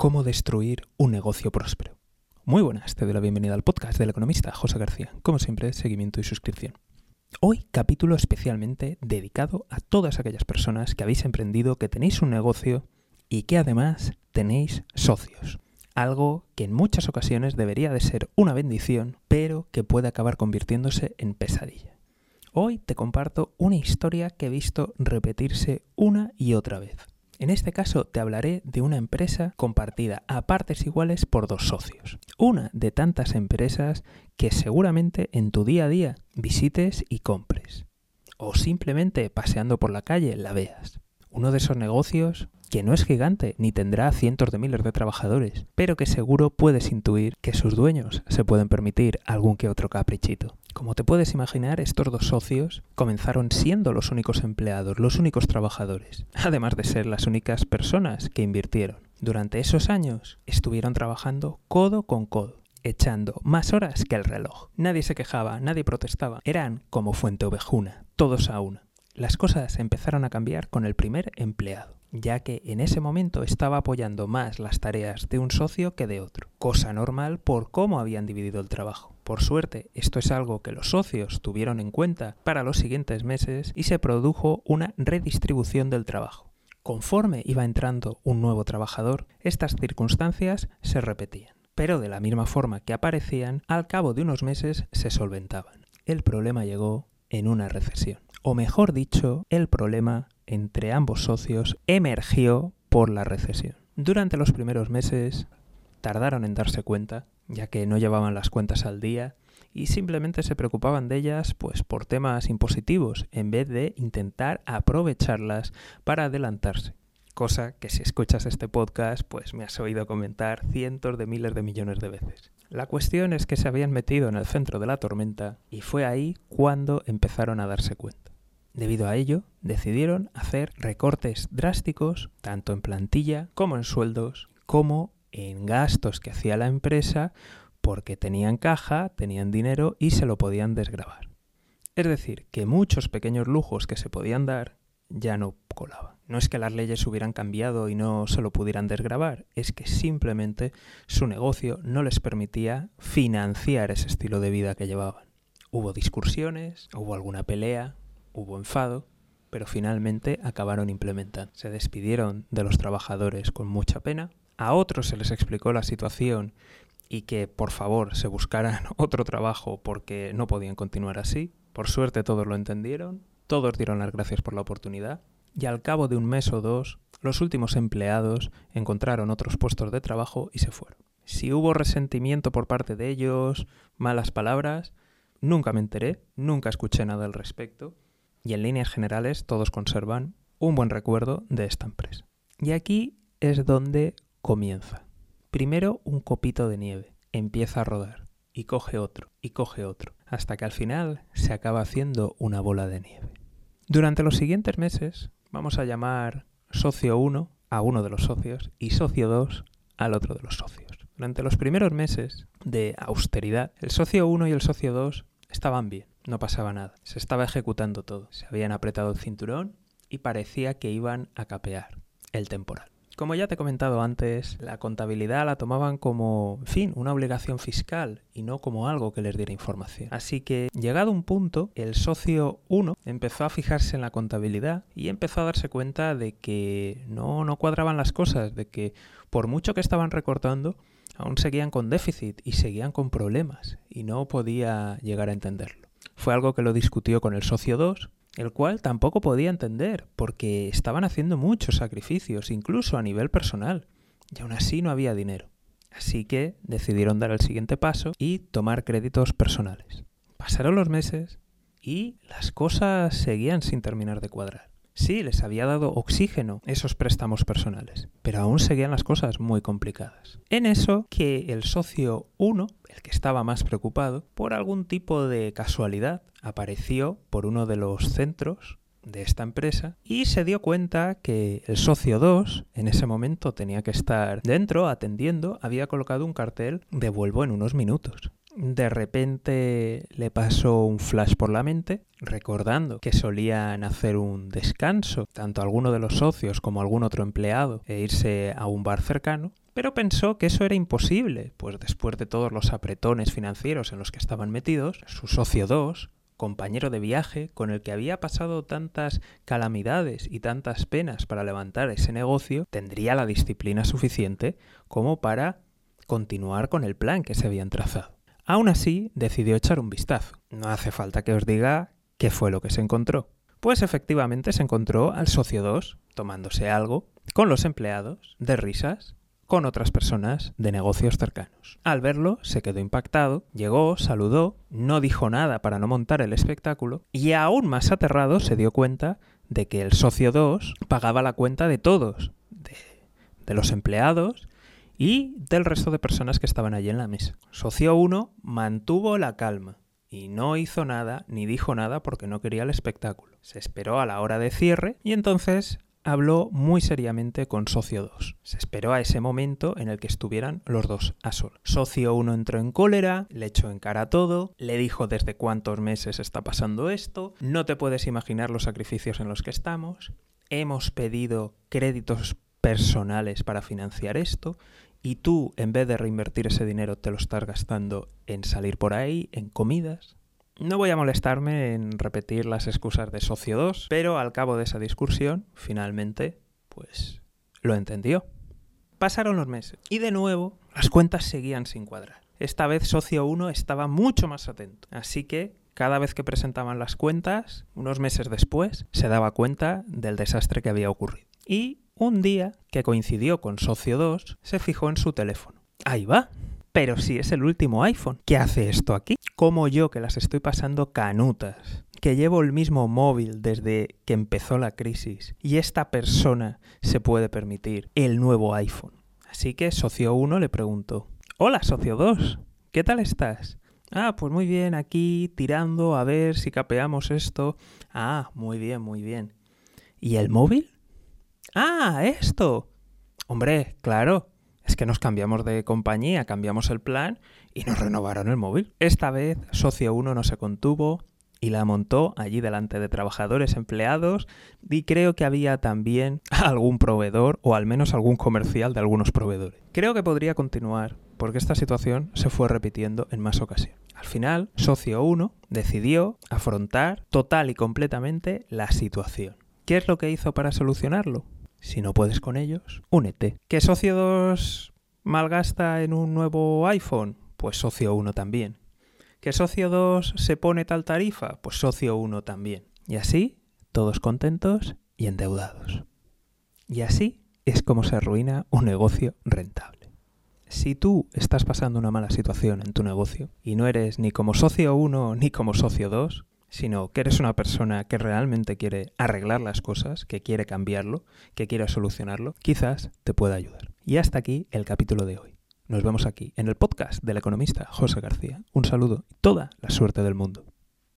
cómo destruir un negocio próspero. Muy buenas, te doy la bienvenida al podcast del economista José García. Como siempre, seguimiento y suscripción. Hoy capítulo especialmente dedicado a todas aquellas personas que habéis emprendido, que tenéis un negocio y que además tenéis socios. Algo que en muchas ocasiones debería de ser una bendición, pero que puede acabar convirtiéndose en pesadilla. Hoy te comparto una historia que he visto repetirse una y otra vez. En este caso te hablaré de una empresa compartida a partes iguales por dos socios. Una de tantas empresas que seguramente en tu día a día visites y compres. O simplemente paseando por la calle la veas. Uno de esos negocios que no es gigante ni tendrá cientos de miles de trabajadores, pero que seguro puedes intuir que sus dueños se pueden permitir algún que otro caprichito. Como te puedes imaginar, estos dos socios comenzaron siendo los únicos empleados, los únicos trabajadores, además de ser las únicas personas que invirtieron. Durante esos años estuvieron trabajando codo con codo, echando más horas que el reloj. Nadie se quejaba, nadie protestaba. Eran como fuente ovejuna, todos a una. Las cosas empezaron a cambiar con el primer empleado ya que en ese momento estaba apoyando más las tareas de un socio que de otro, cosa normal por cómo habían dividido el trabajo. Por suerte, esto es algo que los socios tuvieron en cuenta para los siguientes meses y se produjo una redistribución del trabajo. Conforme iba entrando un nuevo trabajador, estas circunstancias se repetían, pero de la misma forma que aparecían, al cabo de unos meses se solventaban. El problema llegó en una recesión. O mejor dicho, el problema entre ambos socios emergió por la recesión. Durante los primeros meses tardaron en darse cuenta, ya que no llevaban las cuentas al día y simplemente se preocupaban de ellas pues por temas impositivos en vez de intentar aprovecharlas para adelantarse. Cosa que si escuchas este podcast pues me has oído comentar cientos de miles de millones de veces. La cuestión es que se habían metido en el centro de la tormenta y fue ahí cuando empezaron a darse cuenta. Debido a ello, decidieron hacer recortes drásticos tanto en plantilla como en sueldos, como en gastos que hacía la empresa porque tenían caja, tenían dinero y se lo podían desgravar. Es decir, que muchos pequeños lujos que se podían dar ya no colaban. No es que las leyes hubieran cambiado y no se lo pudieran desgravar, es que simplemente su negocio no les permitía financiar ese estilo de vida que llevaban. Hubo discusiones, hubo alguna pelea, hubo enfado, pero finalmente acabaron implementando. Se despidieron de los trabajadores con mucha pena, a otros se les explicó la situación y que por favor se buscaran otro trabajo porque no podían continuar así. Por suerte todos lo entendieron, todos dieron las gracias por la oportunidad y al cabo de un mes o dos los últimos empleados encontraron otros puestos de trabajo y se fueron. Si hubo resentimiento por parte de ellos, malas palabras, nunca me enteré, nunca escuché nada al respecto y en líneas generales todos conservan un buen recuerdo de esta empresa. Y aquí es donde comienza. Primero un copito de nieve, empieza a rodar y coge otro y coge otro, hasta que al final se acaba haciendo una bola de nieve. Durante los siguientes meses vamos a llamar socio 1 a uno de los socios y socio 2 al otro de los socios. Durante los primeros meses de austeridad, el socio 1 y el socio 2 estaban bien no pasaba nada. Se estaba ejecutando todo. Se habían apretado el cinturón y parecía que iban a capear el temporal. Como ya te he comentado antes, la contabilidad la tomaban como, fin, una obligación fiscal y no como algo que les diera información. Así que, llegado un punto, el socio 1 empezó a fijarse en la contabilidad y empezó a darse cuenta de que no, no cuadraban las cosas, de que por mucho que estaban recortando, aún seguían con déficit y seguían con problemas y no podía llegar a entenderlo. Fue algo que lo discutió con el socio 2, el cual tampoco podía entender, porque estaban haciendo muchos sacrificios, incluso a nivel personal, y aún así no había dinero. Así que decidieron dar el siguiente paso y tomar créditos personales. Pasaron los meses y las cosas seguían sin terminar de cuadrar. Sí, les había dado oxígeno esos préstamos personales, pero aún seguían las cosas muy complicadas. En eso que el socio 1, el que estaba más preocupado, por algún tipo de casualidad, apareció por uno de los centros de esta empresa y se dio cuenta que el socio 2 en ese momento tenía que estar dentro atendiendo, había colocado un cartel de vuelvo en unos minutos de repente le pasó un flash por la mente, recordando que solían hacer un descanso, tanto alguno de los socios como algún otro empleado, e irse a un bar cercano, pero pensó que eso era imposible, pues después de todos los apretones financieros en los que estaban metidos, su socio 2, compañero de viaje con el que había pasado tantas calamidades y tantas penas para levantar ese negocio, tendría la disciplina suficiente como para continuar con el plan que se habían trazado. Aún así, decidió echar un vistazo. No hace falta que os diga qué fue lo que se encontró. Pues efectivamente se encontró al socio 2 tomándose algo con los empleados, de risas, con otras personas de negocios cercanos. Al verlo, se quedó impactado, llegó, saludó, no dijo nada para no montar el espectáculo y aún más aterrado se dio cuenta de que el socio 2 pagaba la cuenta de todos, de, de los empleados y del resto de personas que estaban allí en la mesa. Socio 1 mantuvo la calma y no hizo nada ni dijo nada porque no quería el espectáculo. Se esperó a la hora de cierre y entonces habló muy seriamente con Socio 2. Se esperó a ese momento en el que estuvieran los dos a sol. Socio 1 entró en cólera, le echó en cara todo, le dijo desde cuántos meses está pasando esto, no te puedes imaginar los sacrificios en los que estamos, hemos pedido créditos personales para financiar esto y tú, en vez de reinvertir ese dinero, te lo estás gastando en salir por ahí, en comidas. No voy a molestarme en repetir las excusas de Socio 2, pero al cabo de esa discusión, finalmente, pues lo entendió. Pasaron los meses y de nuevo las cuentas seguían sin cuadrar. Esta vez Socio 1 estaba mucho más atento, así que cada vez que presentaban las cuentas, unos meses después, se daba cuenta del desastre que había ocurrido. Y un día, que coincidió con Socio 2, se fijó en su teléfono. Ahí va. Pero si es el último iPhone, ¿qué hace esto aquí? Como yo que las estoy pasando canutas, que llevo el mismo móvil desde que empezó la crisis y esta persona se puede permitir el nuevo iPhone. Así que Socio 1 le preguntó, Hola Socio 2, ¿qué tal estás? Ah, pues muy bien, aquí tirando a ver si capeamos esto. Ah, muy bien, muy bien. ¿Y el móvil? Ah, esto. Hombre, claro. Es que nos cambiamos de compañía, cambiamos el plan y nos renovaron el móvil. Esta vez, Socio 1 no se contuvo y la montó allí delante de trabajadores, empleados y creo que había también algún proveedor o al menos algún comercial de algunos proveedores. Creo que podría continuar porque esta situación se fue repitiendo en más ocasiones. Al final, Socio 1 decidió afrontar total y completamente la situación. ¿Qué es lo que hizo para solucionarlo? Si no puedes con ellos, únete. ¿Qué socio 2 malgasta en un nuevo iPhone? Pues socio 1 también. ¿Qué socio 2 se pone tal tarifa? Pues socio 1 también. Y así, todos contentos y endeudados. Y así es como se arruina un negocio rentable. Si tú estás pasando una mala situación en tu negocio y no eres ni como socio 1 ni como socio 2, sino que eres una persona que realmente quiere arreglar las cosas, que quiere cambiarlo, que quiere solucionarlo, quizás te pueda ayudar. Y hasta aquí el capítulo de hoy. Nos vemos aquí en el podcast del economista José García. Un saludo y toda la suerte del mundo.